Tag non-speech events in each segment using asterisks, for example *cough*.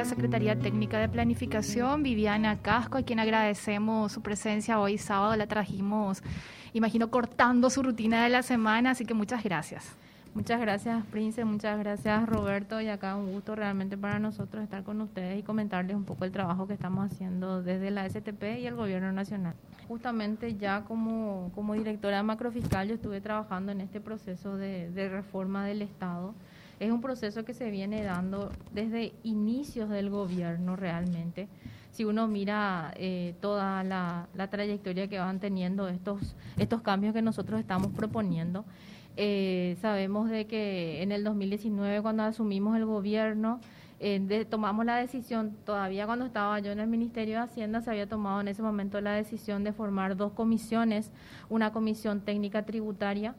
la Secretaría Técnica de Planificación, Viviana Casco, a quien agradecemos su presencia hoy sábado. La trajimos, imagino, cortando su rutina de la semana, así que muchas gracias. Muchas gracias, Prince. Muchas gracias, Roberto. Y acá un gusto realmente para nosotros estar con ustedes y comentarles un poco el trabajo que estamos haciendo desde la STP y el Gobierno Nacional. Justamente ya como, como directora macrofiscal yo estuve trabajando en este proceso de, de reforma del Estado. Es un proceso que se viene dando desde inicios del gobierno realmente. Si uno mira eh, toda la, trayectoria que van teniendo estos, estos cambios que nosotros estamos proponiendo, eh, sabemos de que en el 2019 cuando asumimos el gobierno, eh, tomamos la decisión, todavía cuando estaba yo en el Ministerio de Hacienda, se había tomado en ese momento la decisión de formar dos comisiones, una comisión técnica tributaria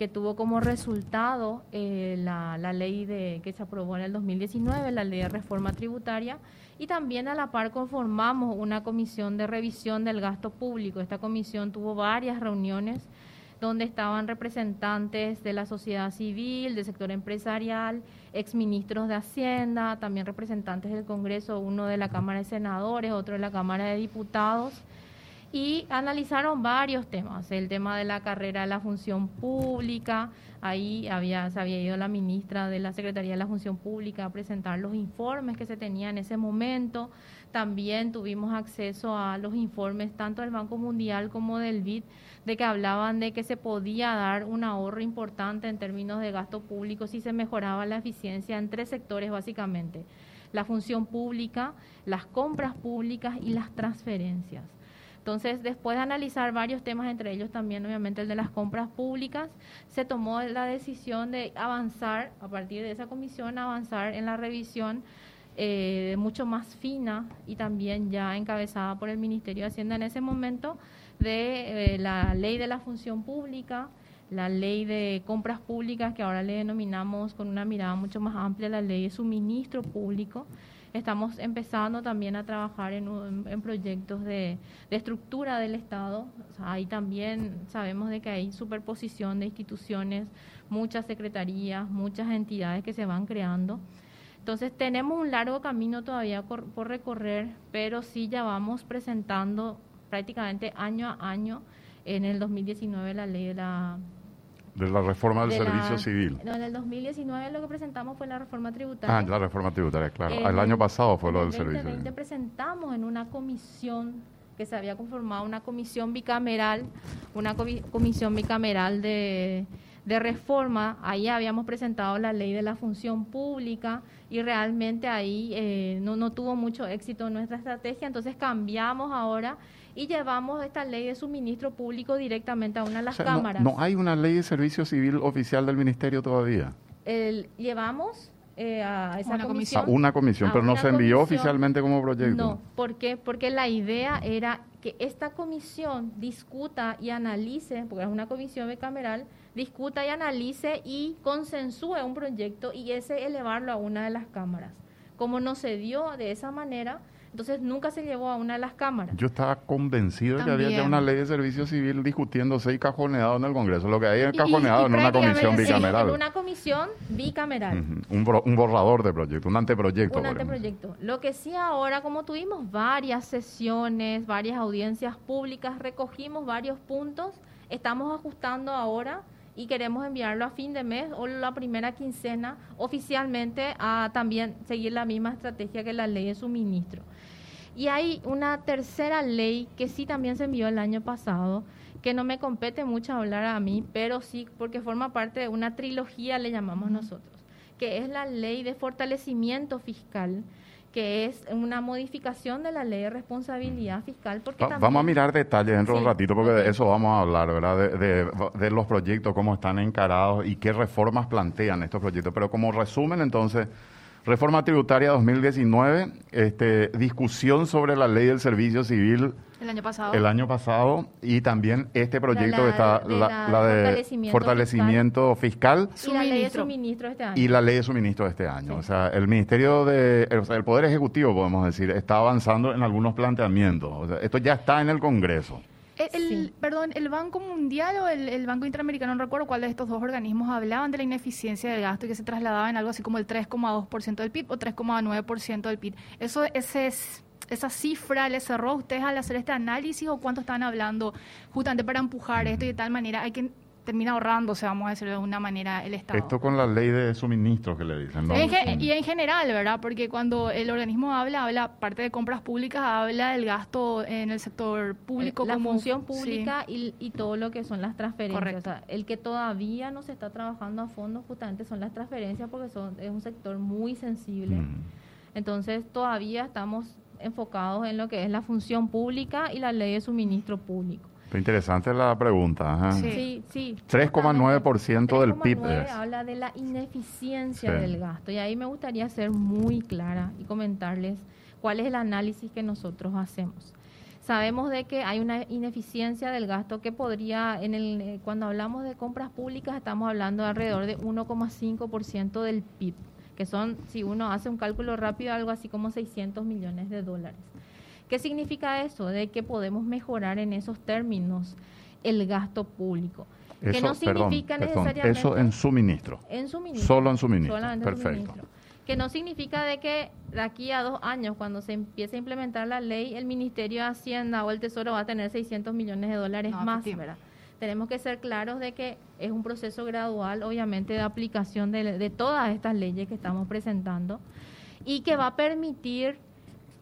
que tuvo como resultado eh, la, ley de, que se aprobó en el 2019, la ley de reforma tributaria, y también a la par conformamos una comisión de revisión del gasto público. Esta comisión tuvo varias reuniones donde estaban representantes de la sociedad civil, del sector empresarial, exministros de Hacienda, también representantes del Congreso, uno de la Cámara de Senadores, otro de la Cámara de Diputados, y analizaron varios temas, el tema de la carrera de la función pública, ahí había, se había ido la ministra de la Secretaría de la Función Pública a presentar los informes que se tenían en ese momento, también tuvimos acceso a los informes tanto del Banco Mundial como del BID de que hablaban de que se podía dar un ahorro importante en términos de gasto público si se mejoraba la eficiencia en tres sectores básicamente, la función pública, las compras públicas y las transferencias. Entonces, después de analizar varios temas, entre ellos también obviamente el de las compras públicas, se tomó la decisión de avanzar, a partir de esa comisión, avanzar en la revisión eh, mucho más fina y también ya encabezada por el Ministerio de Hacienda en ese momento de eh, la ley de la función pública, la ley de compras públicas, que ahora le denominamos con una mirada mucho más amplia la ley de suministro público. Estamos empezando también a trabajar en, en proyectos de, de, estructura del Estado. ahí también sabemos de que hay superposición de instituciones, muchas secretarías, muchas entidades que se van creando. Entonces tenemos un largo camino todavía por, por recorrer, pero sí ya vamos presentando prácticamente año a año en el 2019 la ley de la de la reforma del servicio civil. No, en el 2019 lo que presentamos fue la reforma tributaria. Ah, la reforma tributaria, claro. el, año pasado fue lo del servicio civil. presentamos en una comisión que se había conformado, una comisión bicameral, una comisión bicameral de, de reforma. Ahí habíamos presentado la ley de la función pública y realmente ahí eh, no, no tuvo mucho éxito nuestra estrategia, entonces cambiamos ahora y llevamos esta ley de suministro público directamente a una de las cámaras. No, hay una ley de servicio civil oficial del ministerio todavía? El, llevamos eh, a esa comisión. A una comisión, pero no se envió oficialmente como proyecto. No, ¿por qué? Porque la idea era que esta comisión discuta y analice, porque es una comisión bicameral, discuta y analice y consensúe un proyecto y ese elevarlo a una de las cámaras. Como no se dio de esa manera, entonces nunca se llevó a una de las cámaras. Yo estaba convencido de que había ya una ley de servicio civil discutiéndose y cajoneado en el Congreso. Lo que hay es cajoneado en una comisión bicameral. en una comisión bicameral. un, borrador de proyecto, un anteproyecto. Un anteproyecto. Lo que sí ahora, como tuvimos varias sesiones, varias audiencias públicas, recogimos varios puntos, estamos ajustando ahora y queremos enviarlo a fin de mes o la primera quincena oficialmente a también seguir la misma estrategia que la ley de suministro. Y hay una tercera ley que sí también se envió el año pasado, que no me compete mucho hablar a mí, pero sí porque forma parte de una trilogía, le llamamos nosotros, que es la ley de fortalecimiento fiscal, que es una modificación de la ley de responsabilidad fiscal. Porque vamos a mirar detalles dentro de un ratito, porque de eso vamos a hablar, ¿verdad? De, de, los proyectos, cómo están encarados y qué reformas plantean estos proyectos. Pero como resumen, entonces, reforma tributaria 2019, este, discusión sobre la ley del servicio civil el año pasado. El año pasado y también este proyecto que está, la, de, fortalecimiento, fiscal. Y la ley de suministro de este año. Y la ley de suministro de este año. O sea, el Ministerio de, o sea, el Poder Ejecutivo, podemos decir, está avanzando en algunos planteamientos. O sea, esto ya está en el Congreso. El, Perdón, ¿el Banco Mundial o el, Banco Interamericano, no recuerdo cuál de estos dos organismos, hablaban de la ineficiencia del gasto y que se trasladaba en algo así como el 3,2% del PIB o 3,9% del PIB? ¿Eso, ese es, ¿Esa cifra le cerró a ustedes al hacer este análisis o cuánto están hablando justamente para empujar esto y de tal manera hay que termina ahorrándose, vamos a decirlo de una manera, el Estado. Esto con la ley de suministros que le dicen, ¿no? y en general, ¿verdad? Porque cuando el organismo habla, habla, parte de compras públicas, habla del gasto en el sector público. La función pública y, todo lo que son las transferencias. O sea, el que todavía no se está trabajando a fondo justamente son las transferencias porque son, es un sector muy sensible. Mm. Entonces todavía estamos enfocados en lo que es la función pública y la ley de suministro público. Interesante la pregunta. Sí, sí. 3,9% del PIB. Habla de la ineficiencia del gasto y ahí me gustaría ser muy clara y comentarles cuál es el análisis que nosotros hacemos. Sabemos de que hay una ineficiencia del gasto que podría, en el, eh, cuando hablamos de compras públicas, estamos hablando de alrededor de 1,5% del PIB, que son, si uno hace un cálculo rápido, algo así como 600 millones de dólares. ¿Qué significa eso? De que podemos mejorar en esos términos el gasto público. que no significa necesariamente... Eso en suministro. En suministro. Solo en suministro. Perfecto. Que no significa de que de aquí a dos años, cuando se empiece a implementar la ley, el Ministerio de Hacienda o el Tesoro va a tener 600 millones de dólares más. Tenemos que ser claros de que es un proceso gradual, obviamente, de aplicación de, de todas estas leyes que estamos presentando y que va a permitir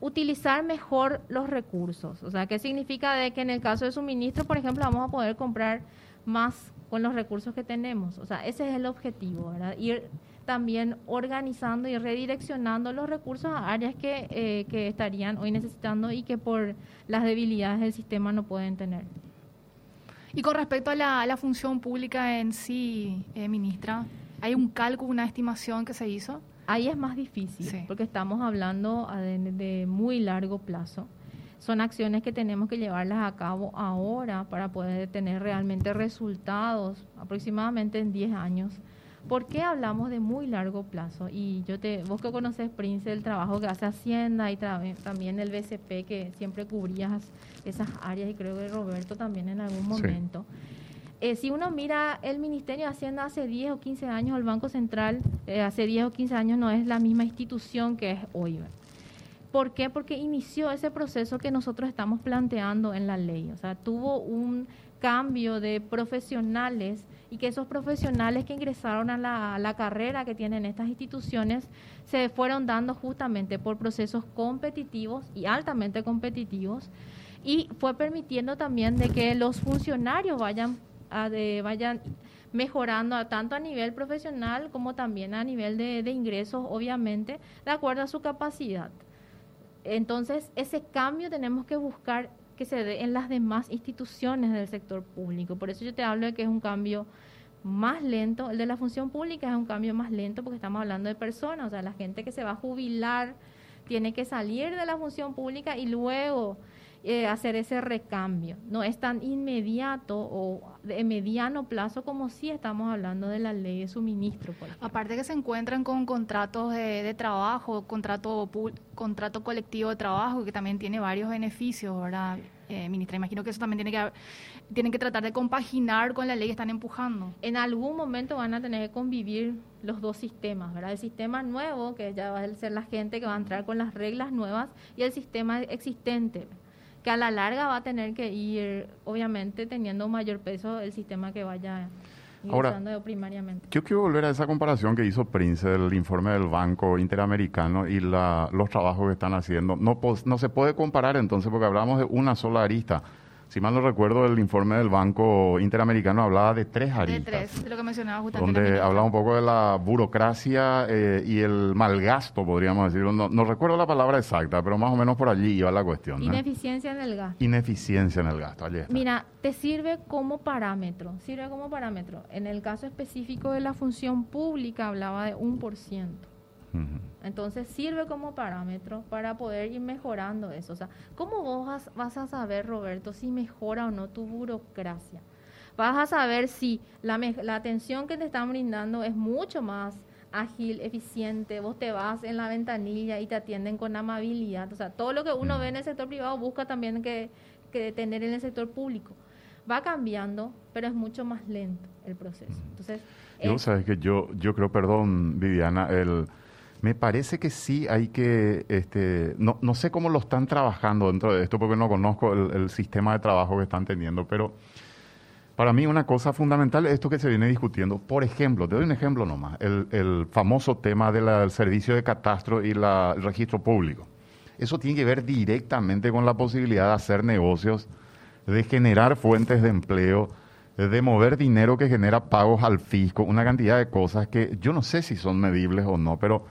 utilizar mejor los recursos. O sea, ¿qué significa de que en el caso de suministro, por ejemplo, vamos a poder comprar más con los recursos que tenemos? O sea, ese es el objetivo, ¿verdad? Ir también organizando y redireccionando los recursos a áreas que, eh, que estarían hoy necesitando y que por las debilidades del sistema no pueden tener. Y con respecto a la, función pública en sí, eh, ministra, ¿hay un cálculo, una estimación que se hizo? Ahí es más difícil, porque estamos hablando de, muy largo plazo. Son acciones que tenemos que llevarlas a cabo ahora para poder tener realmente resultados, aproximadamente en 10 años. ¿Por qué hablamos de muy largo plazo? Y yo te, vos que conoces, Prince, el trabajo que hace Hacienda y también el BCP, que siempre cubrías esas áreas, y creo que Roberto también en algún momento. Eh, si uno mira el Ministerio de Hacienda hace 10 o 15 años, el Banco Central eh, hace 10 o 15 años no es la misma institución que es hoy. ¿Por qué? Porque inició ese proceso que nosotros estamos planteando en la ley. O sea, tuvo un cambio de profesionales y que esos profesionales que ingresaron a la, a la, carrera que tienen estas instituciones se fueron dando justamente por procesos competitivos y altamente competitivos y fue permitiendo también de que los funcionarios vayan de, vayan mejorando tanto a nivel profesional como también a nivel de, ingresos, obviamente, de acuerdo a su capacidad. Entonces, ese cambio tenemos que buscar que se dé en las demás instituciones del sector público. Por eso yo te hablo de que es un cambio más lento. El de la función pública es un cambio más lento porque estamos hablando de personas, o sea, la gente que se va a jubilar tiene que salir de la función pública y luego eh, hacer ese recambio. No es tan inmediato o de mediano plazo como si estamos hablando de la ley de suministro. Aparte que se encuentran con contratos de, trabajo, contrato, contrato colectivo de trabajo, que también tiene varios beneficios, ¿verdad, eh, ministra? Imagino que eso también tiene que tienen que tratar de compaginar con la ley que están empujando. En algún momento van a tener que convivir los dos sistemas, ¿verdad? El sistema nuevo, que ya va a ser la gente que va a entrar con las reglas nuevas, y el sistema existente que a la larga va a tener que ir, obviamente, teniendo mayor peso el sistema que vaya usando primariamente. Yo quiero volver a esa comparación que hizo Prince del informe del Banco Interamericano y la, los trabajos que están haciendo. No, no se puede comparar entonces porque hablamos de una sola arista si mal no recuerdo, el informe del Banco Interamericano hablaba de tres aristas. De tres, de lo que mencionaba justamente. Donde hablaba un poco de la burocracia eh, y el malgasto, podríamos decirlo. No, recuerdo la palabra exacta, pero más o menos por allí iba la cuestión. Ineficiencia en el gasto. Ineficiencia en el gasto, allí Mira, te sirve como parámetro, sirve como parámetro. En el caso específico de la función pública hablaba de un por ciento. Entonces sirve como parámetro para poder ir mejorando eso. O sea, ¿cómo vos vas a saber, Roberto, si mejora o no tu burocracia? Vas a saber si la, la atención que te están brindando es mucho más ágil, eficiente, vos te vas en la ventanilla y te atienden con amabilidad. O sea, todo lo que uno ve en el sector privado busca también que, que tener en el sector público. Va cambiando, pero es mucho más lento el proceso. Entonces, yo sabes que yo, yo creo, perdón, Viviana, el, me parece que sí hay que, este, no, no sé cómo lo están trabajando dentro de esto porque no conozco el, el sistema de trabajo que están teniendo, pero para mí una cosa fundamental es esto que se viene discutiendo. Por ejemplo, te doy un ejemplo nomás, el, el famoso tema del servicio de catastro y la, el registro público. Eso tiene que ver directamente con la posibilidad de hacer negocios, de generar fuentes de empleo, de mover dinero que genera pagos al fisco, una cantidad de cosas que yo no sé si son medibles o no, pero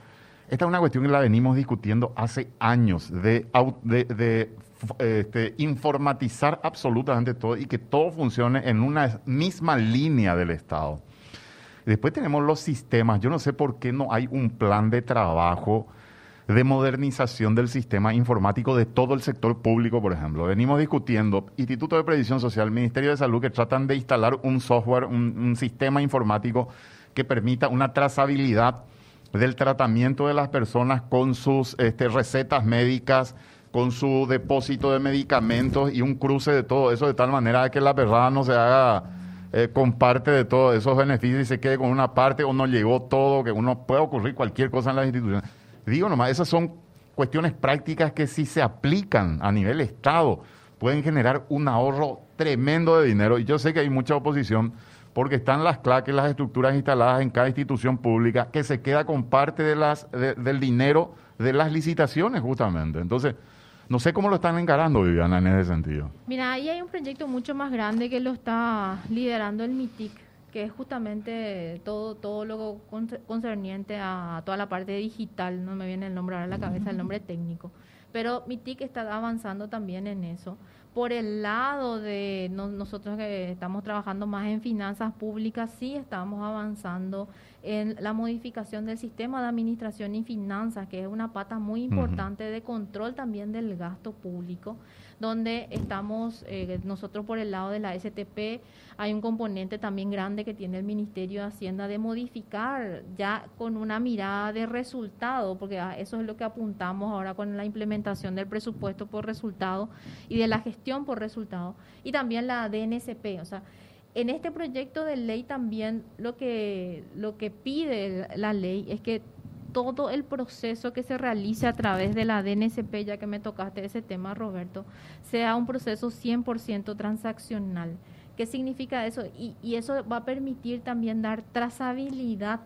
esta es una cuestión que la venimos discutiendo hace años, de, de, este, informatizar absolutamente todo y que todo funcione en una misma línea del Estado. Después tenemos los sistemas. Yo no sé por qué no hay un plan de trabajo de modernización del sistema informático de todo el sector público, por ejemplo. Venimos discutiendo Instituto de Previsión Social, Ministerio de Salud, que tratan de instalar un software, un sistema informático que permita una trazabilidad del tratamiento de las personas con sus este, recetas médicas, con su depósito de medicamentos y un cruce de todo eso de tal manera que la verdad no se haga eh, con parte de todos esos beneficios y se quede con una parte o no llegó todo, que uno puede ocurrir cualquier cosa en las instituciones. Digo nomás, esas son cuestiones prácticas que si se aplican a nivel Estado pueden generar un ahorro tremendo de dinero y yo sé que hay mucha oposición porque están las claques, las estructuras instaladas en cada institución pública que se queda con parte de las, del dinero de las licitaciones justamente. Entonces, no sé cómo lo están encarando, Viviana, en ese sentido. Mira, ahí hay un proyecto mucho más grande que lo está liderando el MITIC, que es justamente todo, todo lo concerniente a toda la parte digital. No me viene el nombre ahora a la cabeza, el nombre técnico. Pero MITIC está avanzando también en eso. Por el lado de nosotros que estamos trabajando más en finanzas públicas, sí estamos avanzando en la modificación del sistema de administración y finanzas, que es una pata muy importante de control también del gasto público, donde estamos eh, nosotros por el lado de la STP, hay un componente también grande que tiene el Ministerio de Hacienda de modificar ya con una mirada de resultado, porque eso es lo que apuntamos ahora con la implementación del presupuesto por resultado y de la gestión por resultado, y también la DNCP, o sea, en este proyecto de ley también lo que, lo que pide la ley es que todo el proceso que se realice a través de la DNCP, ya que me tocaste ese tema, Roberto, sea un proceso 100% transaccional. ¿Qué significa eso? Y, y, eso va a permitir también dar trazabilidad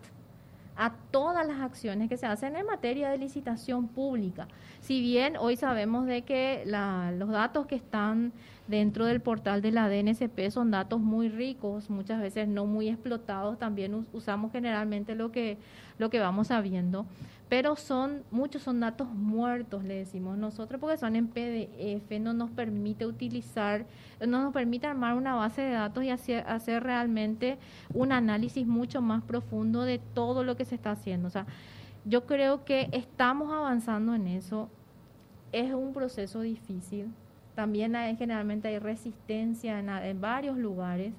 a todas las acciones que se hacen en materia de licitación pública. Si bien hoy sabemos de que la, los datos que están dentro del portal de la DNCP son datos muy ricos, muchas veces no muy explotados, también usamos generalmente lo que, lo que vamos sabiendo, pero son, muchos son datos muertos, le decimos nosotros, porque son en PDF, no nos permite utilizar, no nos permite armar una base de datos y hacer, realmente un análisis mucho más profundo de todo lo que se está haciendo. O sea, yo creo que estamos avanzando en eso. Es un proceso difícil, también generalmente hay resistencia en, varios lugares,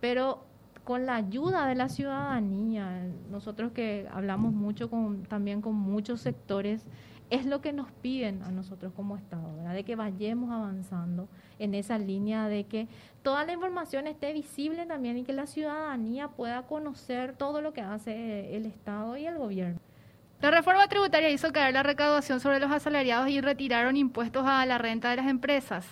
pero con la ayuda de la ciudadanía, nosotros que hablamos mucho con, también con muchos sectores, es lo que nos piden a nosotros como Estado, de que vayamos avanzando en esa línea de que toda la información esté visible también y que la ciudadanía pueda conocer todo lo que hace el Estado y el gobierno. La reforma tributaria hizo caer la recaudación sobre los asalariados y retiraron impuestos a la renta de las empresas.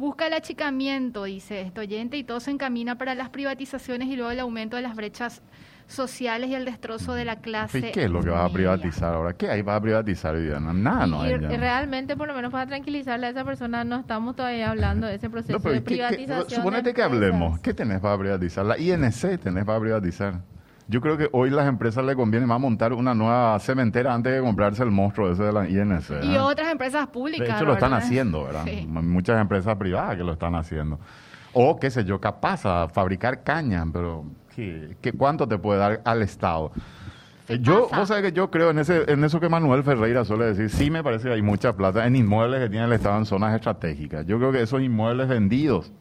Busca el achicamiento, dice este oyente, y todo se encamina para las privatizaciones y luego el aumento de las brechas sociales y el destrozo de la clase. ¿Y qué es lo que va a privatizar ahora? ¿Qué hay va a privatizar, Viviana? Nada, no hay. realmente, por lo menos para tranquilizarle a esa persona, no estamos todavía hablando de ese proceso de privatización. suponete que hablemos. ¿Qué tenés para privatizar? La INC tenés para privatizar. Yo creo que hoy las empresas le conviene más montar una nueva cementera antes de comprarse el monstruo ese de la INC. Y otras empresas públicas. De hecho, lo están haciendo, ¿verdad? Muchas empresas privadas que lo están haciendo. O, qué sé yo, capaz a fabricar caña, pero ¿qué, ¿cuánto te puede dar al Estado? Yo, vos sabés que yo creo en, ese, en eso que Manuel Ferreira suele decir, sí me parece que hay mucha plata en inmuebles que tiene el Estado en zonas estratégicas. Yo creo que esos inmuebles vendidos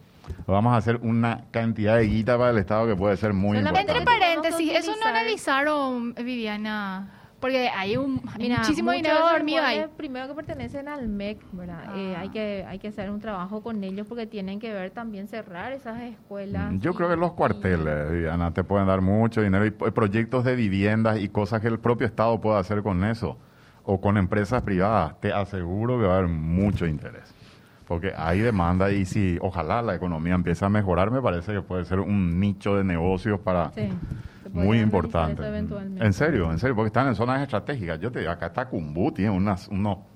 vamos a hacer una cantidad de guita para el Estado que puede ser muy importante. Entre paréntesis, eso no analizaron, Viviana, Porque hay un muchísimo dinero dormido ahí. Primero que pertenecen al MEC, ¿verdad? Eh, hay, que, hay que hacer un trabajo con ellos porque tienen que ver también cerrar esas escuelas. Yo creo que los cuarteles, Diana, te pueden dar mucho dinero y proyectos de viviendas y cosas que el propio Estado pueda hacer con eso o con empresas privadas. Te aseguro que va a haber mucho interés porque hay demanda y si ojalá la economía empiece a mejorar, me parece que puede ser un nicho de negocios para muy importante. En serio, en serio, porque están en zonas estratégicas. Yo te digo, acá está Cumbú, tiene unos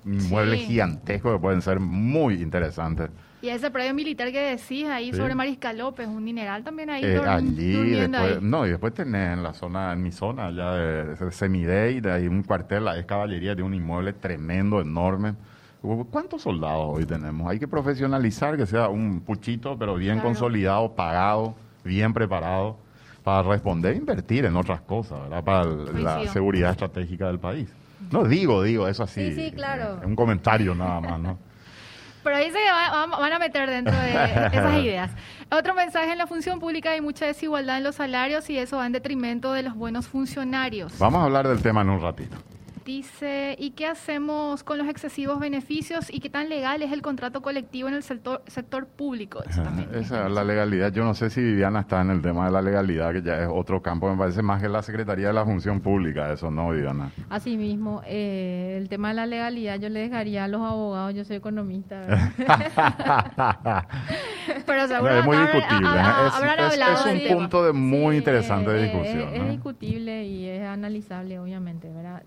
inmuebles gigantescos que pueden ser muy interesantes. Y ese predio militar que decís ahí sobre Mariscal López, un mineral también ahí. Eh, allí, después, no, y después tenés en la zona, en mi zona, allá de, Semidey, de ahí un cuartel, es caballería, de un inmueble tremendo, enorme ¿Cuántos soldados hoy tenemos? Hay que profesionalizar, que sea un puchito, pero bien consolidado, pagado, bien preparado, para responder e invertir en otras cosas, ¿verdad? Para la seguridad estratégica del país. No digo, digo, eso así. Sí, sí, claro. un comentario nada más, ¿no? *laughs* Pero ahí se van a meter dentro de *laughs* esas ideas. Otro mensaje en la función pública hay mucha desigualdad en los salarios y eso va en detrimento de los buenos funcionarios. Vamos a hablar del tema en un ratito. Dice, ¿y qué hacemos con los excesivos beneficios y qué tan legal es el contrato colectivo en el sector, sector público? Esa es la legalidad. Yo no sé si Viviana está en el tema de la legalidad, que ya es otro campo. Me parece más que la Secretaría de la Función Pública, eso no, Viviana. Asimismo, eh, el tema de la legalidad yo le dejaría a los abogados, yo soy economista. *laughs* Pero es muy discutible. es, un punto de muy interesante de discusión. Es, discutible y es analizable, obviamente, ¿verdad?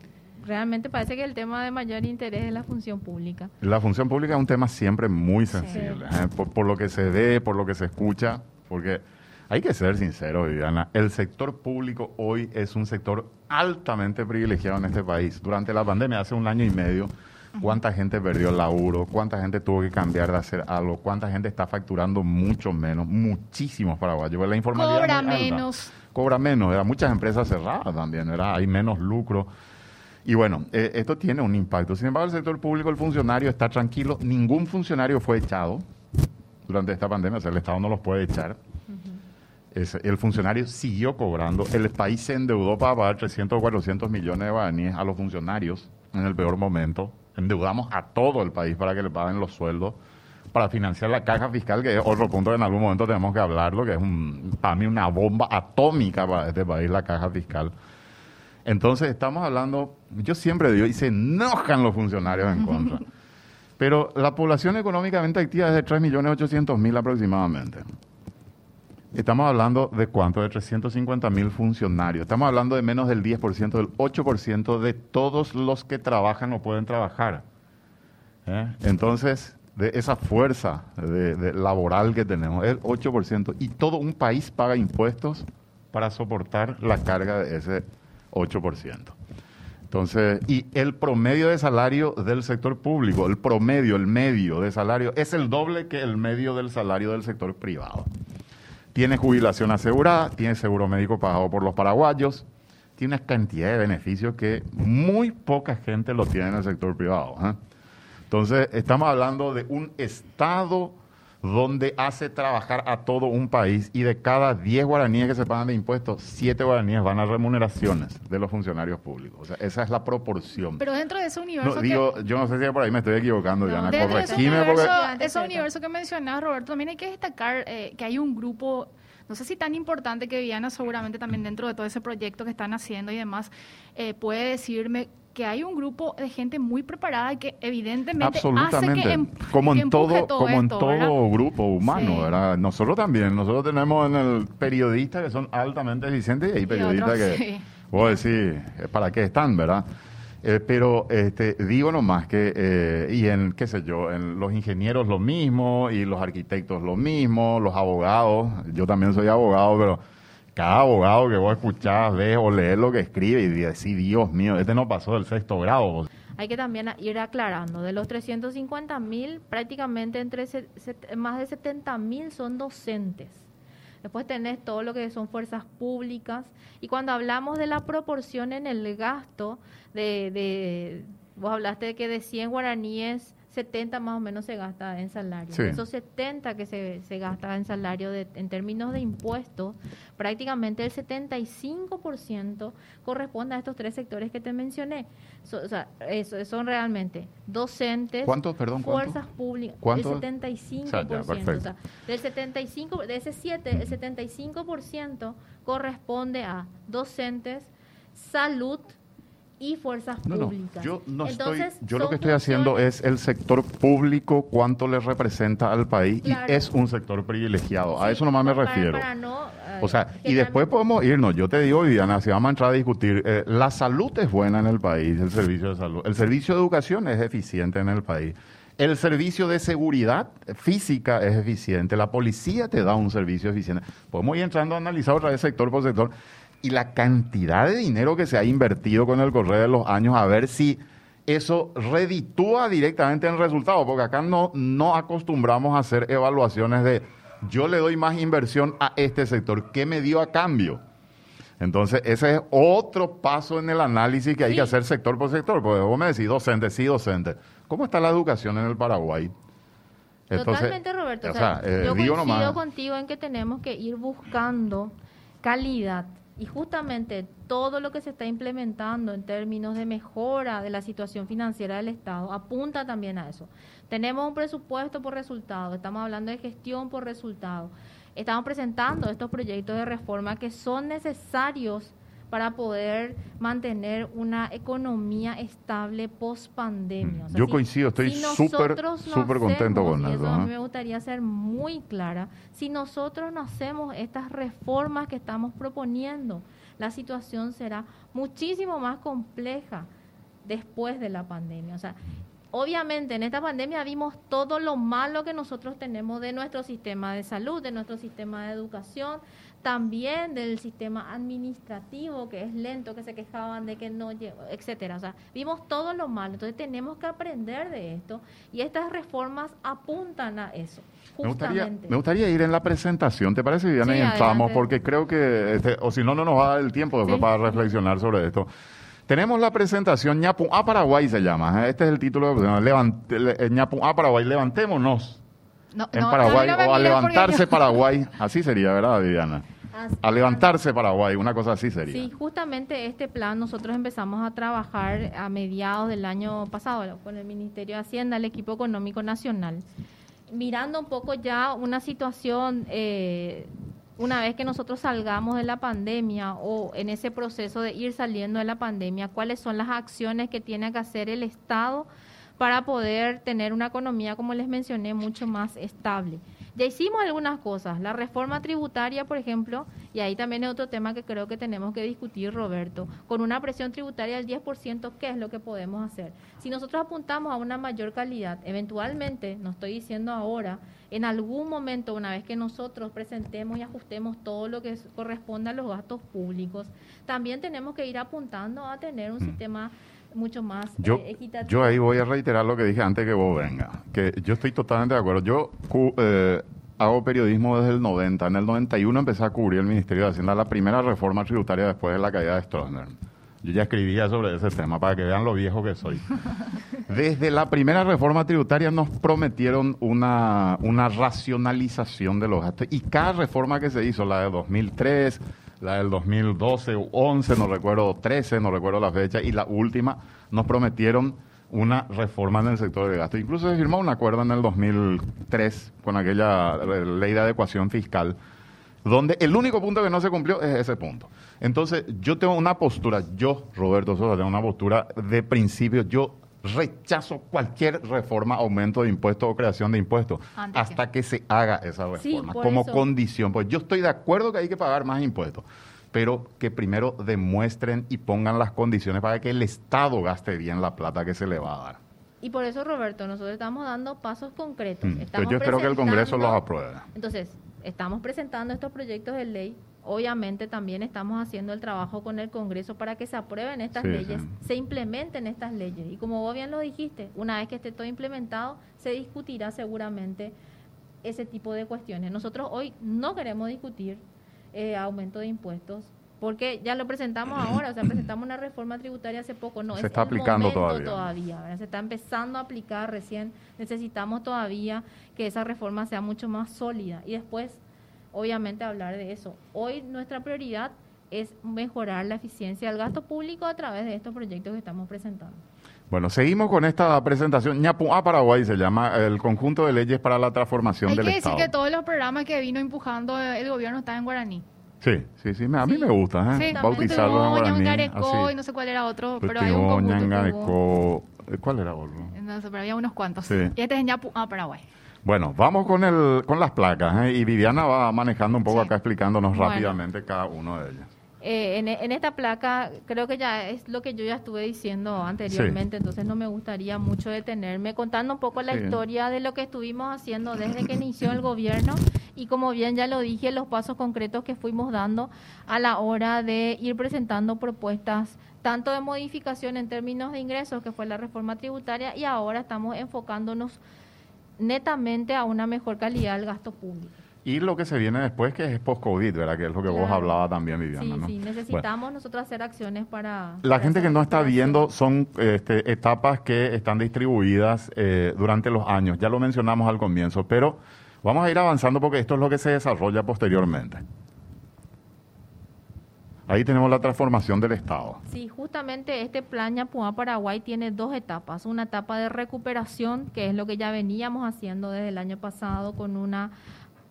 Realmente parece que el tema de mayor interés es la función pública. La función pública es un tema siempre muy sensible, ¿eh? por, lo que se ve, por lo que se escucha, porque hay que ser sincero, Viviana, el sector público hoy es un sector altamente privilegiado en este país. Durante la pandemia, hace un año y medio, cuánta gente perdió el laburo, cuánta gente tuvo que cambiar de hacer algo, cuánta gente está facturando mucho menos, muchísimos paraguayos. La informalidad cobra menos. Cobra menos, era muchas empresas cerradas también, era hay menos lucro. Y bueno, eh, esto tiene un impacto. Sin embargo, el sector público, el funcionario está tranquilo. Ningún funcionario fue echado durante esta pandemia. O sea, el Estado no los puede echar. el funcionario siguió cobrando. El país se endeudó para pagar 300 o 400 millones de guaraníes a los funcionarios en el peor momento. Endeudamos a todo el país para que le paguen los sueldos, para financiar la caja fiscal, que es otro punto que en algún momento tenemos que hablarlo, que es un, para mí una bomba atómica para este país, la caja fiscal. Entonces estamos hablando, yo siempre digo, y se enojan los funcionarios en contra. *laughs* Pero la población económicamente activa es de 3.800.000 aproximadamente. Estamos hablando de cuánto? De 350.000 funcionarios. Estamos hablando de menos del 10%, del 8% de todos los que trabajan o pueden trabajar. ¿Eh? Entonces, de esa fuerza de, laboral que tenemos, el 8%. Y todo un país paga impuestos para soportar la carga de ese 8%. Entonces, y el promedio de salario del sector público, el promedio, el medio de salario, es el doble que el medio del salario del sector privado. Tiene jubilación asegurada, tiene seguro médico pagado por los paraguayos, tiene cantidad de beneficios que muy poca gente lo tiene en el sector privado. ¿eh? Entonces, estamos hablando de un Estado donde hace trabajar a todo un país y de cada 10 guaraníes que se pagan de impuestos, 7 guaraníes van a remuneraciones de los funcionarios públicos. O sea, esa es la proporción. Pero dentro de ese universo... No, digo, yo no sé si por ahí me estoy equivocando, no, Dentro de ese universo, ese universo que mencionas, Roberto, también hay que destacar eh, que hay un grupo no sé si tan importante que Viviana seguramente también dentro de todo ese proyecto que están haciendo y demás, eh, puede decirme que hay un grupo de gente muy preparada y que evidentemente hace que em- como en todo, como en todo grupo humano, ¿verdad? Nosotros también, nosotros tenemos en el periodistas que son altamente eficientes y hay periodistas que puedo decir para qué están, ¿verdad? Eh, pero este, digo nomás que, eh, y en, qué sé yo, en los ingenieros lo mismo, y los arquitectos lo mismo, los abogados, yo también soy abogado, pero cada abogado que vos escuchás, ves o lees lo que escribe y decís, Dios mío, este no pasó del sexto grado. Hay que también ir aclarando, de los 350 mil, prácticamente entre más de 70 mil son docentes. Después tenés todo lo que son fuerzas públicas. Y cuando hablamos de la proporción en el gasto, de, de vos hablaste de que de 100 guaraníes 70 más o menos se gasta en salario. Esos 70 que se, se gasta en salario de, en términos de impuestos, prácticamente el 75% corresponde a estos tres sectores que te mencioné. o sea, eso, son realmente docentes, fuerzas públicas, el 75%. O sea, del 75, de ese 7, el 75% corresponde a docentes, salud, y fuerzas públicas. yo no estoy, yo lo que estoy haciendo es el sector público, cuánto le representa al país y es un sector privilegiado. a eso nomás me refiero. Eh, o sea, y después podemos irnos. Yo te digo, Viviana, si vamos a entrar a discutir, eh, la salud es buena en el país, el servicio de salud. El servicio de educación es eficiente en el país. El servicio de seguridad física es eficiente. La policía te da un servicio eficiente. Podemos ir entrando a analizar otra vez sector por sector y la cantidad de dinero que se ha invertido con el correr de los años a ver si eso reditúa directamente en resultados, porque acá no, no acostumbramos a hacer evaluaciones de yo le doy más inversión a este sector, ¿qué me dio a cambio? Entonces, ese es otro paso en el análisis que hay que hacer sector por sector, porque vos me decís docente, sí, docente. ¿Cómo está la educación en el Paraguay? Totalmente, Roberto. Eh, yo coincido contigo en que tenemos que ir buscando calidad y justamente todo lo que se está implementando en términos de mejora de la situación financiera del Estado apunta también a eso. Tenemos un presupuesto por resultado, estamos hablando de gestión por resultado. Estamos presentando estos proyectos de reforma que son necesarios para poder mantener una economía estable post pandemia. Yo coincido, estoy súper súper contento con eso. A mí me gustaría ser muy clara. Si nosotros no hacemos estas reformas que estamos proponiendo, la situación será muchísimo más compleja después de la pandemia. O sea, obviamente en esta pandemia vimos todo lo malo que nosotros tenemos de nuestro sistema de salud, de nuestro sistema de educación, también del sistema administrativo que es lento, que se quejaban de que no llegó, etcétera. O sea, vimos todo lo malo. Entonces tenemos que aprender de esto y estas reformas apuntan a eso. Me gustaría, me gustaría, ir en la presentación, ¿te parece, Viviana? y entramos, porque creo que, este, o si no, no nos va a dar el tiempo después para reflexionar sobre esto. Tenemos la presentación Ñapu a Paraguay se llama. ¿eh? Este es el título de la Ñapu a Paraguay. Levantémonos. en Paraguay o a levantarse Paraguay. Así sería, ¿verdad, Viviana? a levantarse Paraguay, una cosa así sería. Sí, justamente este plan nosotros empezamos a trabajar a mediados del año pasado con el Ministerio de Hacienda, el equipo económico nacional, mirando un poco ya una situación, eh, una vez que nosotros salgamos de la pandemia o en ese proceso de ir saliendo de la pandemia, cuáles son las acciones que tiene que hacer el Estado para poder tener una economía, como les mencioné, mucho más estable. Ya hicimos algunas cosas. La reforma tributaria, por ejemplo, y ahí también es otro tema que creo que tenemos que discutir, Roberto. Con una presión tributaria del 10%, ¿qué es lo que podemos hacer? Si nosotros apuntamos a una mayor calidad, eventualmente, no estoy diciendo ahora, en algún momento, una vez que nosotros presentemos y ajustemos todo lo que corresponde a los gastos públicos, también tenemos que ir apuntando a tener un mm. sistema mucho más yo, eh, equitativo. Yo ahí voy a reiterar lo que dije antes que vos venga, que yo estoy totalmente de acuerdo. Yo eh, hago periodismo desde el 90. En el 91 empecé a cubrir el Ministerio de Hacienda, la primera reforma tributaria después de la caída de Stroessner. Yo ya escribía sobre ese tema para que vean lo viejo que soy. *laughs* Desde la primera reforma tributaria nos prometieron una, una racionalización de los gastos y cada reforma que se hizo, la de 2003, la del 2012, 11, no recuerdo, 13, no recuerdo la fecha, y la última, nos prometieron una reforma en el sector de gasto. Incluso se firmó un acuerdo en el 2003 con aquella eh, ley de adecuación fiscal, donde el único punto que no se cumplió es ese punto. Entonces, yo tengo una postura, yo, Roberto Sosa, tengo una postura de principio, yo rechazo cualquier reforma, aumento de impuestos o creación de impuestos hasta que... se haga esa reforma como condición. Pues yo estoy de acuerdo que hay que pagar más impuestos, pero que primero demuestren y pongan las condiciones para que el Estado gaste bien la plata que se le va a dar. Y por eso, Roberto, nosotros estamos dando pasos concretos. Mm, yo espero que el Congreso los apruebe. Entonces, estamos presentando estos proyectos de ley obviamente también estamos haciendo el trabajo con el Congreso para que se aprueben estas leyes, se implementen estas leyes. Y como vos bien lo dijiste, una vez que esté todo implementado, se discutirá seguramente ese tipo de cuestiones. Nosotros hoy no queremos discutir eh, aumento de impuestos, porque ya lo presentamos ahora, o sea, presentamos una reforma tributaria hace poco, no, se es está aplicando todavía, todavía se está empezando a aplicar recién, necesitamos todavía que esa reforma sea mucho más sólida y después, obviamente, hablar de eso. Hoy nuestra prioridad es mejorar la eficiencia del gasto público a través de estos proyectos que estamos presentando. Bueno, seguimos con esta presentación. a Paraguay se llama el conjunto de leyes para la transformación del Estado. Hay que decir que todos los programas que vino empujando el gobierno están en guaraní. Sí, sí, sí, a mí me gusta, ¿eh? Sí, Bautizarlo en guaraní. y no sé cuál era otro, pero hay un conjunto ¿Cuál era otro? No sé, pero había unos cuantos. Sí. Y este es a Paraguay. Bueno, vamos con el con las placas, ¿eh? Y Viviana va manejando un poco acá explicándonos rápidamente cada uno de ellas. Eh, en, esta placa creo que ya es lo que yo ya estuve diciendo anteriormente, entonces no me gustaría mucho detenerme contando un poco la historia de lo que estuvimos haciendo desde que inició el gobierno. Y como bien ya lo dije, los pasos concretos que fuimos dando a la hora de ir presentando propuestas tanto de modificación en términos de ingresos, que fue la reforma tributaria, y ahora estamos enfocándonos netamente a una mejor calidad del gasto público. Y lo que se viene después, que es post-COVID, ¿verdad? Que es lo que vos hablabas también, Viviana. Sí, sí, necesitamos nosotros hacer acciones para... La gente que no está viendo son este, etapas que están distribuidas eh, durante los años. Ya lo mencionamos al comienzo, pero vamos a ir avanzando porque esto es lo que se desarrolla posteriormente. Ahí tenemos la transformación del Estado. Sí, justamente este plan Ñapuá Paraguay tiene dos etapas. Una etapa de recuperación, que es lo que ya veníamos haciendo desde el año pasado con una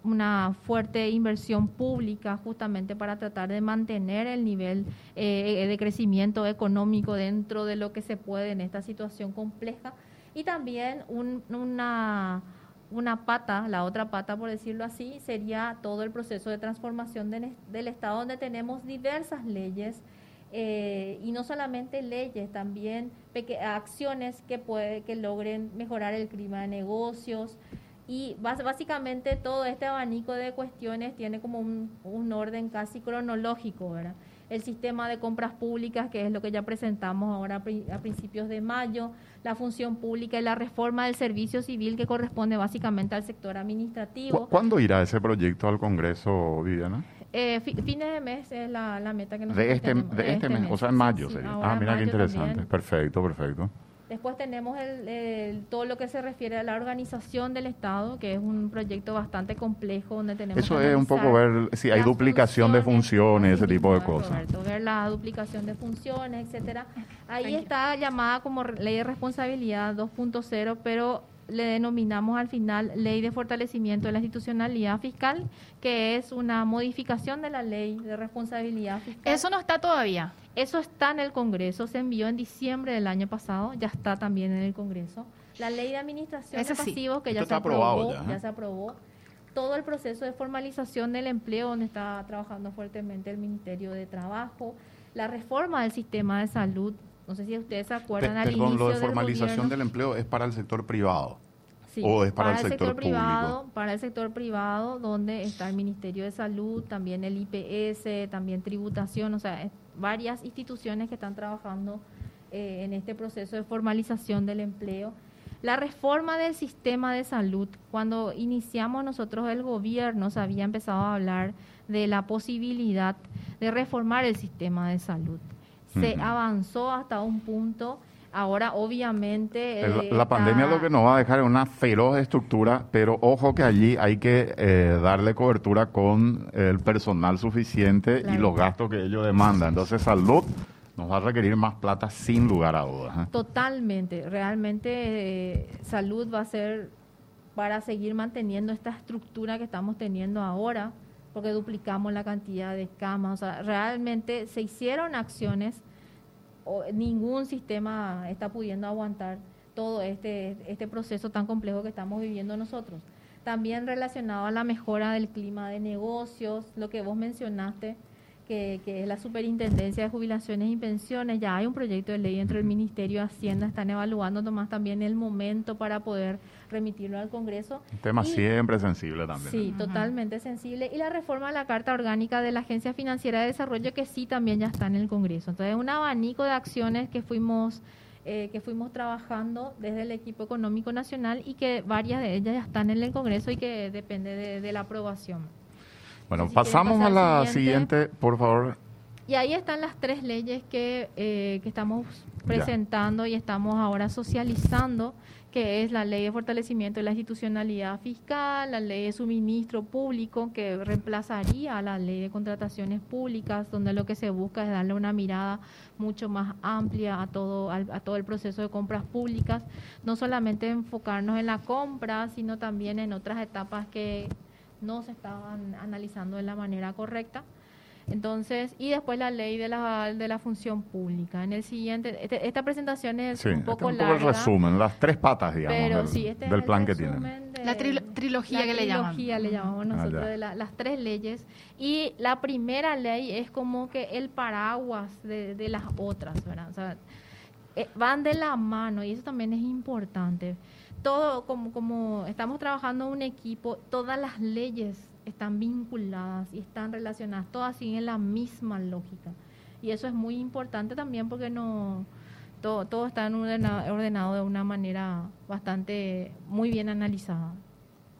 una fuerte inversión pública justamente para tratar de mantener el nivel eh, de crecimiento económico dentro de lo que se puede en esta situación compleja. Y también una, una pata, la otra pata por decirlo así, sería todo el proceso de transformación del Estado donde tenemos diversas leyes eh, y no solamente leyes, también acciones que, puede, que logren mejorar el clima de negocios, y básicamente todo este abanico de cuestiones tiene como un, orden casi cronológico, ¿verdad? El sistema de compras públicas, que es lo que ya presentamos ahora a principios de mayo, la función pública y la reforma del servicio civil que corresponde básicamente al sector administrativo. ¿Cuándo irá ese proyecto al Congreso, Viviana? Eh, fines de mes es la, meta que nosotros de este. De, este, mes, o sea, en mayo sería. ah, mira qué interesante. Perfecto, perfecto. Después tenemos el, todo lo que se refiere a la organización del Estado, que es un proyecto bastante complejo donde tenemos Eso es un poco ver si hay duplicación de funciones, ese tipo de cosas. ver la duplicación de funciones, etcétera. Ahí está llamada como ley de responsabilidad 2.0, pero le denominamos al final Ley de Fortalecimiento de la Institucionalidad Fiscal, que es una modificación de la Ley de Responsabilidad Fiscal. Eso no está todavía. Eso está en el Congreso, se envió en diciembre del año pasado, ya está también en el Congreso. La Ley de Administración de Pasivos, que ya se aprobó, ya se aprobó. Todo el proceso de formalización del empleo, donde está trabajando fuertemente el Ministerio de Trabajo. La reforma del sistema de salud, no sé si ustedes se acuerdan al inicio lo de formalización del, empleo es para el sector privado. o es para, el, sector, privado, para el sector privado, donde está el Ministerio de Salud, también el IPS, también tributación, o sea, varias instituciones que están trabajando eh, en este proceso de formalización del empleo. La reforma del sistema de salud, cuando iniciamos nosotros el gobierno, se había empezado a hablar de la posibilidad de reformar el sistema de salud se avanzó hasta un punto. Ahora, obviamente... la, eh, pandemia lo que nos va a dejar es una feroz estructura, pero ojo que allí hay que eh, darle cobertura con el personal suficiente y los gastos que ellos demandan. Entonces, salud nos va a requerir más plata sin lugar a dudas. ¿eh? Totalmente. Realmente, salud va a ser para seguir manteniendo esta estructura que estamos teniendo ahora porque duplicamos la cantidad de camas. O sea, realmente se hicieron acciones, o ningún sistema está pudiendo aguantar todo este, este proceso tan complejo que estamos viviendo nosotros. También relacionado a la mejora del clima de negocios, lo que vos mencionaste, que, es la Superintendencia de Jubilaciones y Pensiones. Ya hay un proyecto de ley entre el Ministerio de Hacienda, están evaluando nomás también el momento para poder remitirlo al Congreso. Un tema siempre sensible también. Sí, totalmente sensible. Y la reforma de la Carta Orgánica de la Agencia Financiera de Desarrollo, que sí también ya está en el Congreso. Entonces, un abanico de acciones que fuimos... Eh, que fuimos trabajando desde el equipo económico nacional y que varias de ellas ya están en el Congreso y que depende de la aprobación. Bueno, pasamos a la siguiente. por favor. Y ahí están las tres leyes que, eh, que estamos presentando y estamos ahora socializando que es la ley de fortalecimiento de la institucionalidad fiscal, la ley de suministro público, que reemplazaría a la ley de contrataciones públicas, donde lo que se busca es darle una mirada mucho más amplia a todo, a, todo el proceso de compras públicas, no solamente enfocarnos en la compra, sino también en otras etapas que no se estaban analizando de la manera correcta. Entonces, y después la ley de la, de la función pública. En el siguiente, este, esta presentación es un poco este un poco el resumen, las tres patas, digamos, pero, del, sí, este plan que tienen. la trilogía que le llaman. trilogía le llamamos ah, nosotros, de las tres leyes. Y la primera ley es como que el paraguas de, de las otras, ¿verdad? O sea, eh, van de la mano y eso también es importante. Todo, como, como estamos trabajando un equipo, todas las leyes están vinculadas y están relacionadas, todas siguen la misma lógica. Y eso es muy importante también porque no todo, todo está ordenado, ordenado de una manera bastante muy bien analizada.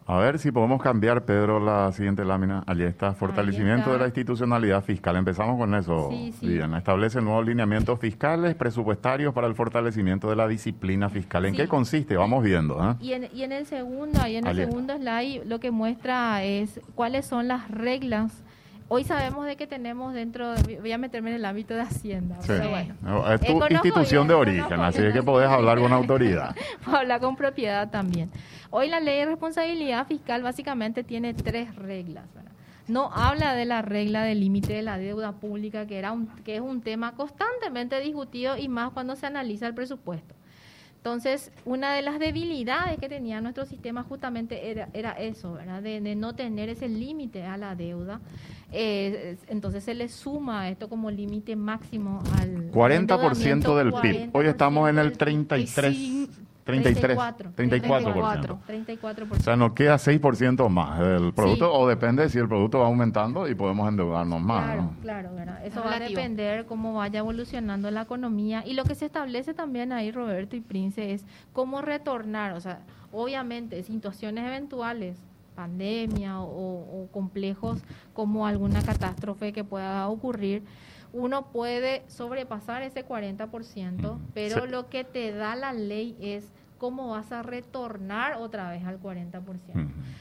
A ver si podemos cambiar, Pedro, la siguiente lámina. Allí está, fortalecimiento de la institucionalidad fiscal. Empezamos con eso, sí, sí. Establece nuevos lineamientos fiscales, presupuestarios para el fortalecimiento de la disciplina fiscal. ¿En qué consiste? Vamos viendo. ¿eh? Y, en, y en el segundo, ahí en el segundo slide, lo que muestra es cuáles son las reglas Hoy sabemos de que tenemos dentro, voy a meterme en el ámbito de Hacienda. es tu institución de origen, así que podés hablar con *laughs* autoridad. Hablar con propiedad también. Hoy la ley de responsabilidad fiscal básicamente tiene tres reglas. No habla de la regla del límite de la deuda pública, que, era un, que es un tema constantemente discutido y más cuando se analiza el presupuesto. Entonces, una de las debilidades que tenía nuestro sistema justamente era, era eso, ¿verdad? De, no tener ese límite a la deuda. Eh, entonces se le suma esto como límite máximo al... 40% del PIB. Hoy estamos en el 33. 33, 34%. 34%. O sea, nos queda 6% más del producto, o depende si el producto va aumentando y podemos endeudarnos más. Claro, claro, eso va a depender cómo vaya evolucionando la economía. Y lo que se establece también ahí, Roberto y Prince, es cómo retornar. O sea, obviamente, situaciones eventuales, pandemia o complejos como alguna catástrofe que pueda ocurrir uno puede sobrepasar ese 40%, pero lo que te da la ley es cómo vas a retornar otra vez al 40%.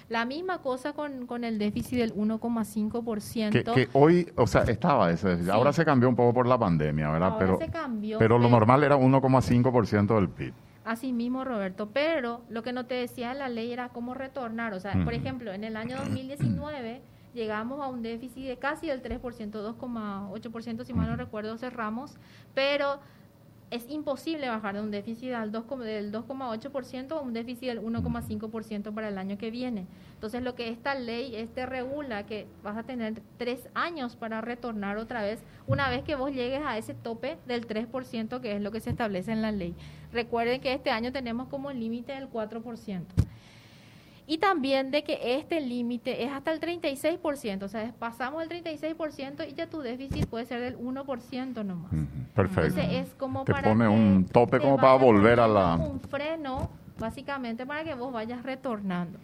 La misma cosa con, con el déficit del 1,5%. Que, que hoy, o sea, estaba ese, ahora se cambió un poco por la pandemia, ¿verdad? Ahora pero, se cambió. Pero lo normal era 1,5% del PIB. Así mismo, Roberto, pero lo que no te decía la ley era cómo retornar. O sea, por ejemplo, en el año *clears throat* 2019 llegamos a un déficit de casi el 3%, 2,8% si mal no recuerdo cerramos, pero es imposible bajar de un déficit al 2, del 2,8% a un déficit del 1,5% para el año que viene. Entonces, lo que esta ley este regula que vas a tener tres años para retornar otra vez, una vez que vos llegues a ese tope del 3%, que es lo que se establece en la ley. Recuerden que este año tenemos como límite del 4% y también de que este límite es hasta el 36%, o sea, pasamos el 36% y ya tu déficit puede ser del 1% nomás. perfecto. Entonces es como te pone un tope como para volver a la... Un freno, básicamente, para que vos vayas retornando.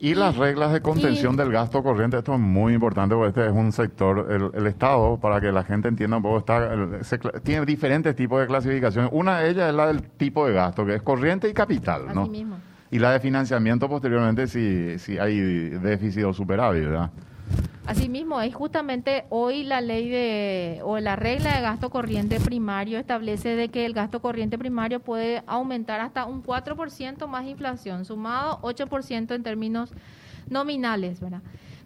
Y, las reglas de contención del gasto corriente, esto es muy importante porque este es un sector, el, Estado, para que la gente entienda un poco, está, tiene diferentes tipos de clasificaciones. Una de ellas es la del tipo de gasto, que es corriente y capital, ¿no? Así mismo. Y la de financiamiento posteriormente si, si hay déficit o superávit, ¿verdad? Asimismo, es justamente hoy la ley de o la regla de gasto corriente primario establece de que el gasto corriente primario puede aumentar hasta un 4% más inflación, sumado 8% en términos nominales, ¿verdad?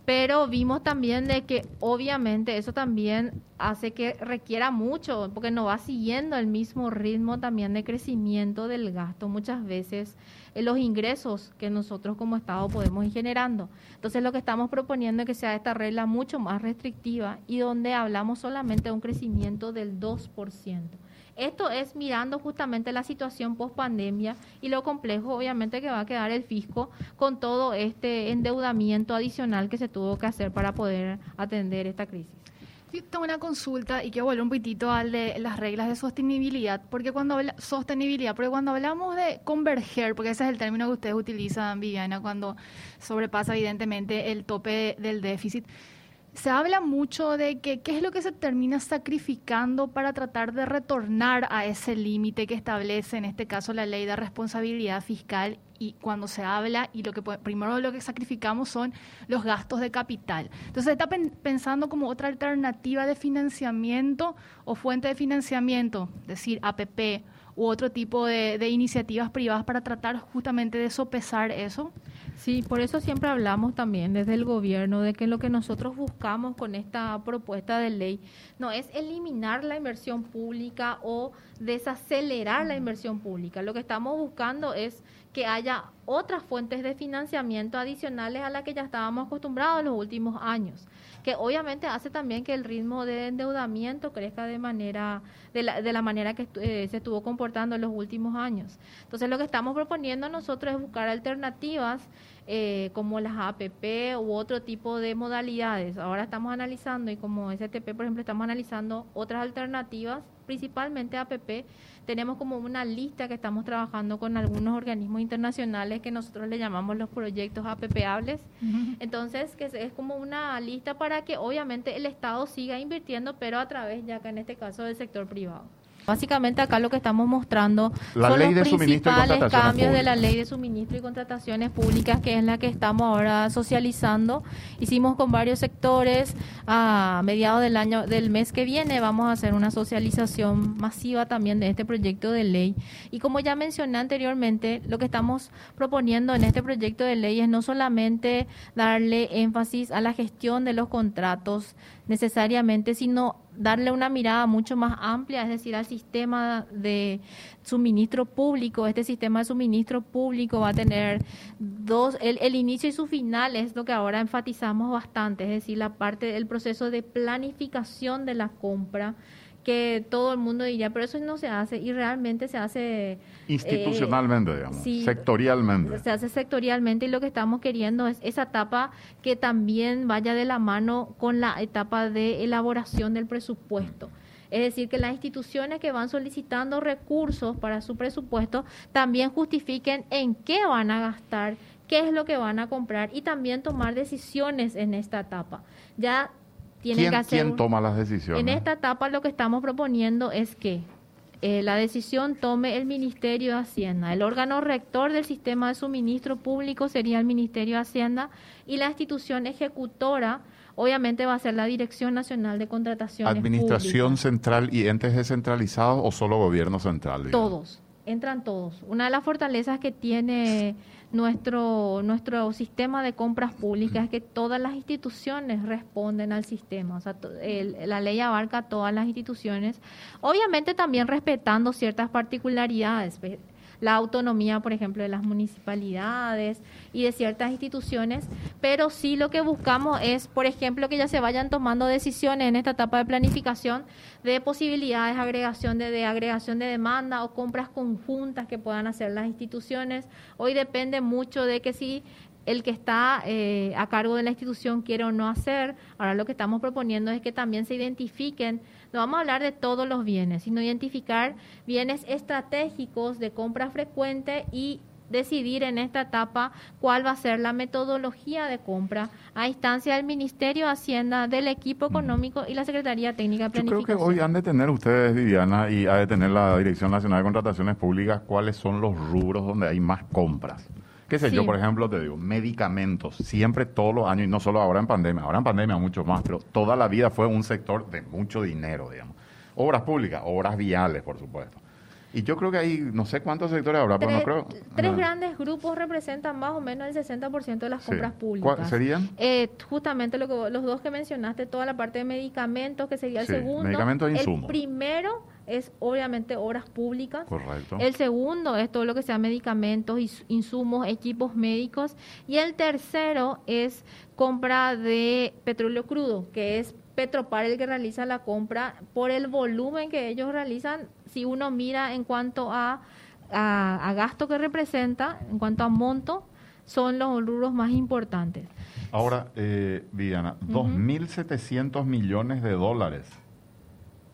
Pero vimos también de que obviamente eso también hace que requiera mucho, porque no va siguiendo el mismo ritmo también de crecimiento del gasto muchas veces en los ingresos que nosotros como Estado podemos ir generando. Entonces lo que estamos proponiendo es que sea esta regla mucho más restrictiva y donde hablamos solamente de un crecimiento del 2%. Esto es mirando justamente la situación post pandemia y lo complejo obviamente que va a quedar el fisco con todo este endeudamiento adicional que se tuvo que hacer para poder atender esta crisis. tengo una consulta y quiero volver un poquitito al de las reglas de sostenibilidad, porque cuando habla, sostenibilidad, porque cuando hablamos de converger, porque ese es el término que ustedes utilizan, Viviana, cuando sobrepasa evidentemente el tope del déficit, Se habla mucho de que qué es lo que se termina sacrificando para tratar de retornar a ese límite que establece en este caso la ley de responsabilidad fiscal y cuando se habla y lo que primero lo que sacrificamos son los gastos de capital. Entonces está pensando como otra alternativa de financiamiento o fuente de financiamiento, es decir, APP u otro tipo de, de iniciativas privadas para tratar justamente de sopesar eso. Sí, por eso siempre hablamos también desde el gobierno de que lo que nosotros buscamos con esta propuesta de ley no es eliminar la inversión pública o desacelerar la inversión pública. Lo que estamos buscando es que haya otras fuentes de financiamiento adicionales a las que ya estábamos acostumbrados en los últimos años, que obviamente hace también que el ritmo de endeudamiento crezca de manera de la, de la manera que eh, se estuvo comportando en los últimos años. Entonces, lo que estamos proponiendo nosotros es buscar alternativas eh, como las APP u otro tipo de modalidades. Ahora estamos analizando, y como STP, por ejemplo, estamos analizando otras alternativas, principalmente APP. Tenemos como una lista que estamos trabajando con algunos organismos internacionales que nosotros le llamamos los proyectos APPables. Entonces, que es como una lista para que obviamente el Estado siga invirtiendo, pero a través, ya que en este caso, del sector privado. Básicamente acá lo que estamos mostrando son los principales cambios de la ley de suministro y contrataciones públicas, que es la que estamos ahora socializando. Hicimos con varios sectores a mediados del año, del mes que viene, vamos a hacer una socialización masiva también de este proyecto de ley. Y como ya mencioné anteriormente, lo que estamos proponiendo en este proyecto de ley es no solamente darle énfasis a la gestión de los contratos necesariamente, sino darle una mirada mucho más amplia, es decir, al sistema de suministro público. Este sistema de suministro público va a tener dos, el, el inicio y su final es lo que ahora enfatizamos bastante, es decir, la parte del proceso de planificación de la compra que todo el mundo diría, pero eso no se hace y realmente se hace... Eh, Institucionalmente, digamos, sectorialmente. Se hace sectorialmente y lo que estamos queriendo es esa etapa que también vaya de la mano con la etapa de elaboración del presupuesto. Es decir, que las instituciones que van solicitando recursos para su presupuesto también justifiquen en qué van a gastar, qué es lo que van a comprar y también tomar decisiones en esta etapa. Ya ¿Quién, toma las decisiones? En esta etapa lo que estamos proponiendo es que eh, la decisión tome el Ministerio de Hacienda. El órgano rector del sistema de suministro público sería el Ministerio de Hacienda y la institución ejecutora obviamente va a ser la Dirección Nacional de Contrataciones ¿Administración central y entes descentralizados o solo gobierno central? Todos, entran todos. Una de las fortalezas que tiene nuestro, nuestro sistema de compras públicas es que todas las instituciones responden al sistema. O sea, la ley abarca a todas las instituciones, obviamente también respetando ciertas particularidades la autonomía, por ejemplo, de las municipalidades y de ciertas instituciones, pero sí lo que buscamos es, por ejemplo, que ya se vayan tomando decisiones en esta etapa de planificación de posibilidades de agregación de, de agregación de demanda o compras conjuntas que puedan hacer las instituciones. Hoy depende mucho de que si el que está eh, a cargo de la institución quiere o no hacer. Ahora lo que estamos proponiendo es que también se identifiquen, no vamos a hablar de todos los bienes, sino identificar bienes estratégicos de compra frecuente y decidir en esta etapa cuál va a ser la metodología de compra a instancia del Ministerio de Hacienda, del equipo económico y la Secretaría Técnica de Planificación. Yo creo que hoy han de tener ustedes, Viviana, y ha de tener la Dirección Nacional de Contrataciones Públicas, cuáles son los rubros donde hay más compras. ¿Qué sé yo, por ejemplo, te digo, medicamentos, siempre todos los años, y no solo ahora en pandemia, ahora en pandemia mucho más, pero toda la vida fue un sector de mucho dinero, digamos. Obras públicas, obras viales, por supuesto. Y yo creo que hay, no sé cuántos sectores habrá, pero no creo. Tres grandes grupos representan más o menos el 60% de las compras públicas. ¿Cuáles serían? Eh, justamente lo que, los dos que mencionaste, toda la parte de medicamentos, que sería el segundo. Medicamentos e insumos. El primero es obviamente obras públicas. Correcto. El segundo es todo lo que sea medicamentos, insumos, equipos médicos. Y el tercero es compra de petróleo crudo, que es Petropar el que realiza la compra por el volumen que ellos realizan. Si uno mira en cuanto a, a, gasto que representa, en cuanto a monto, son los rubros más importantes. Ahora, eh, Diana, 2.700 millones de dólares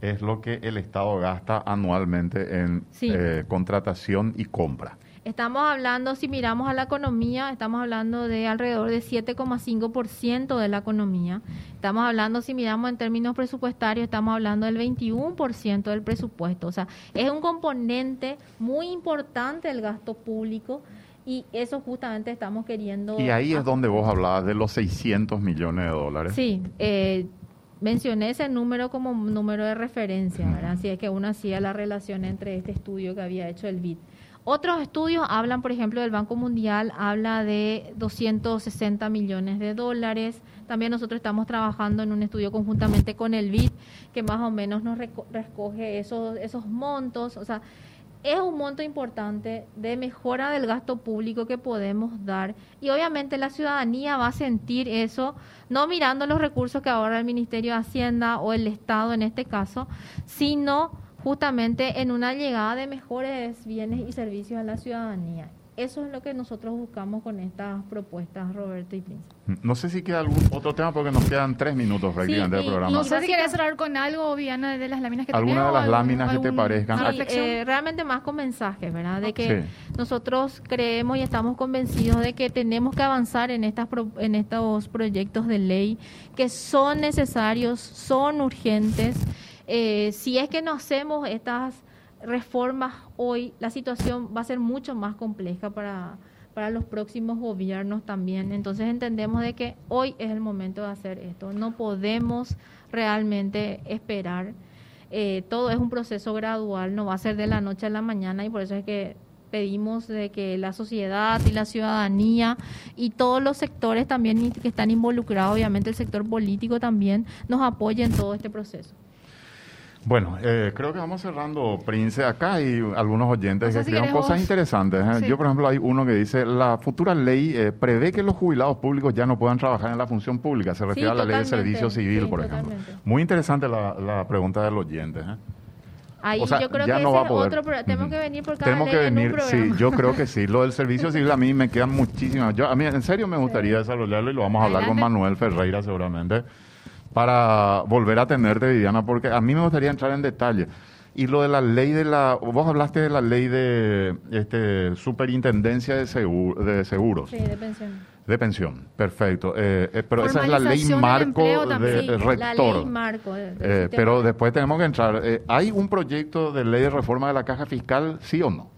es lo que el Estado gasta anualmente en eh, contratación y compra. Estamos hablando, si miramos a la economía, estamos hablando de alrededor de 7,5% de la economía. Estamos hablando, si miramos en términos presupuestarios, estamos hablando del 21% del presupuesto. O sea, es un componente muy importante del gasto público y eso justamente estamos queriendo... Y ahí es donde vos hablabas de los 600 millones de dólares. Sí, eh, mencioné ese número como número de referencia, ¿verdad? Así es que uno hacía la relación entre este estudio que había hecho el BID. Otros estudios hablan, por ejemplo, del Banco Mundial, habla de 260 millones de dólares. También nosotros estamos trabajando en un estudio conjuntamente con el BID, que más o menos nos recoge esos, esos montos. O sea, es un monto importante de mejora del gasto público que podemos dar y obviamente la ciudadanía va a sentir eso, no mirando los recursos que ahorra el Ministerio de Hacienda o el Estado en este caso, sino justamente en una llegada de mejores bienes y servicios a la ciudadanía. Eso es lo que nosotros buscamos con estas propuestas, Roberto y Príncipe. No sé si queda algún otro tema porque nos quedan tres minutos prácticamente del programa. No sé si quieres cerrar con algo, Viana, de las láminas que te ¿Alguna de las láminas que te parezcan? Sí, eh, realmente más con mensajes, ¿verdad? De que nosotros creemos y estamos convencidos de que tenemos que avanzar en, estas en estos proyectos de ley que son necesarios, son urgentes. Eh, si es que no hacemos estas reformas hoy, la situación va a ser mucho más compleja para, para los próximos gobiernos también. Entonces entendemos de que hoy es el momento de hacer esto. No podemos realmente esperar. Eh, todo es un proceso gradual, no va a ser de la noche a la mañana y por eso es que pedimos de que la sociedad y la ciudadanía y todos los sectores también que están involucrados, obviamente el sector político también, nos apoyen en todo este proceso. Bueno, eh, creo que vamos cerrando, Prince. Acá hay algunos oyentes que escriben cosas interesantes. ¿eh? Yo, por ejemplo, hay uno que dice, la futura ley eh, prevé que los jubilados públicos ya no puedan trabajar en la función pública. Se refiere a la ley de servicio civil, por ejemplo. Muy interesante la, pregunta del oyente. Ahí yo creo que ese es otro tenemos que venir por cada tenemos que venir, sí, yo creo que sí. Lo del servicio civil a mí me quedan muchísimas. Yo a mí en serio me gustaría desarrollarlo y lo vamos a hablar con Manuel Ferreira seguramente para volver a tenerte, Viviana, porque a mí me gustaría entrar en detalle. Y lo de la ley de la... Vos hablaste de la ley de este, superintendencia de, de seguros. Sí, de pensión. De pensión, perfecto. Eh, eh, pero esa es la ley marco de, rector. La ley marco. Eh, pero después tenemos que entrar. ¿Hay un proyecto de ley de reforma de la caja fiscal, sí o no?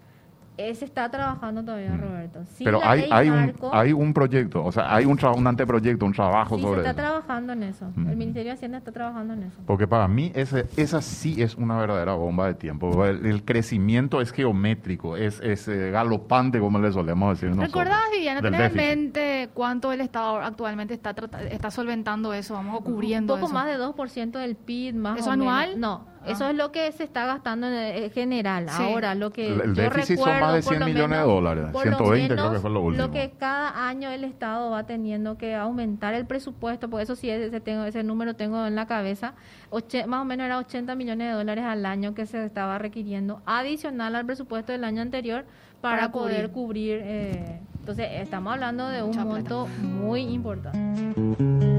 Se está trabajando todavía, mm. Roberto. Pero hay, hay, un, hay un proyecto, o sea, hay un, un anteproyecto, un trabajo sobre eso. se está trabajando en eso. El mm. Ministerio de Hacienda está trabajando en eso. Porque para mí ese, esa sí es una verdadera bomba de tiempo. El, crecimiento es geométrico, es, es eh, galopante, como le solemos decir nosotros. ¿Recordás, Viviana, tener en mente cuánto el Estado actualmente está, está solventando eso, vamos, o cubriendo Un poco más de 2% del PIB, más ¿Eso anual? No, eso es lo que se está gastando en general. Ahora, lo que el, déficit son más de 100 millones de dólares, 120 creo que fue lo último. Lo que cada año el Estado va teniendo que aumentar el presupuesto, por eso sí ese, tengo, ese número tengo en la cabeza, más o menos era 80 millones de dólares al año que se estaba requiriendo, adicional al presupuesto del año anterior para, poder cubrir. eh, entonces, estamos hablando de un monto muy importante.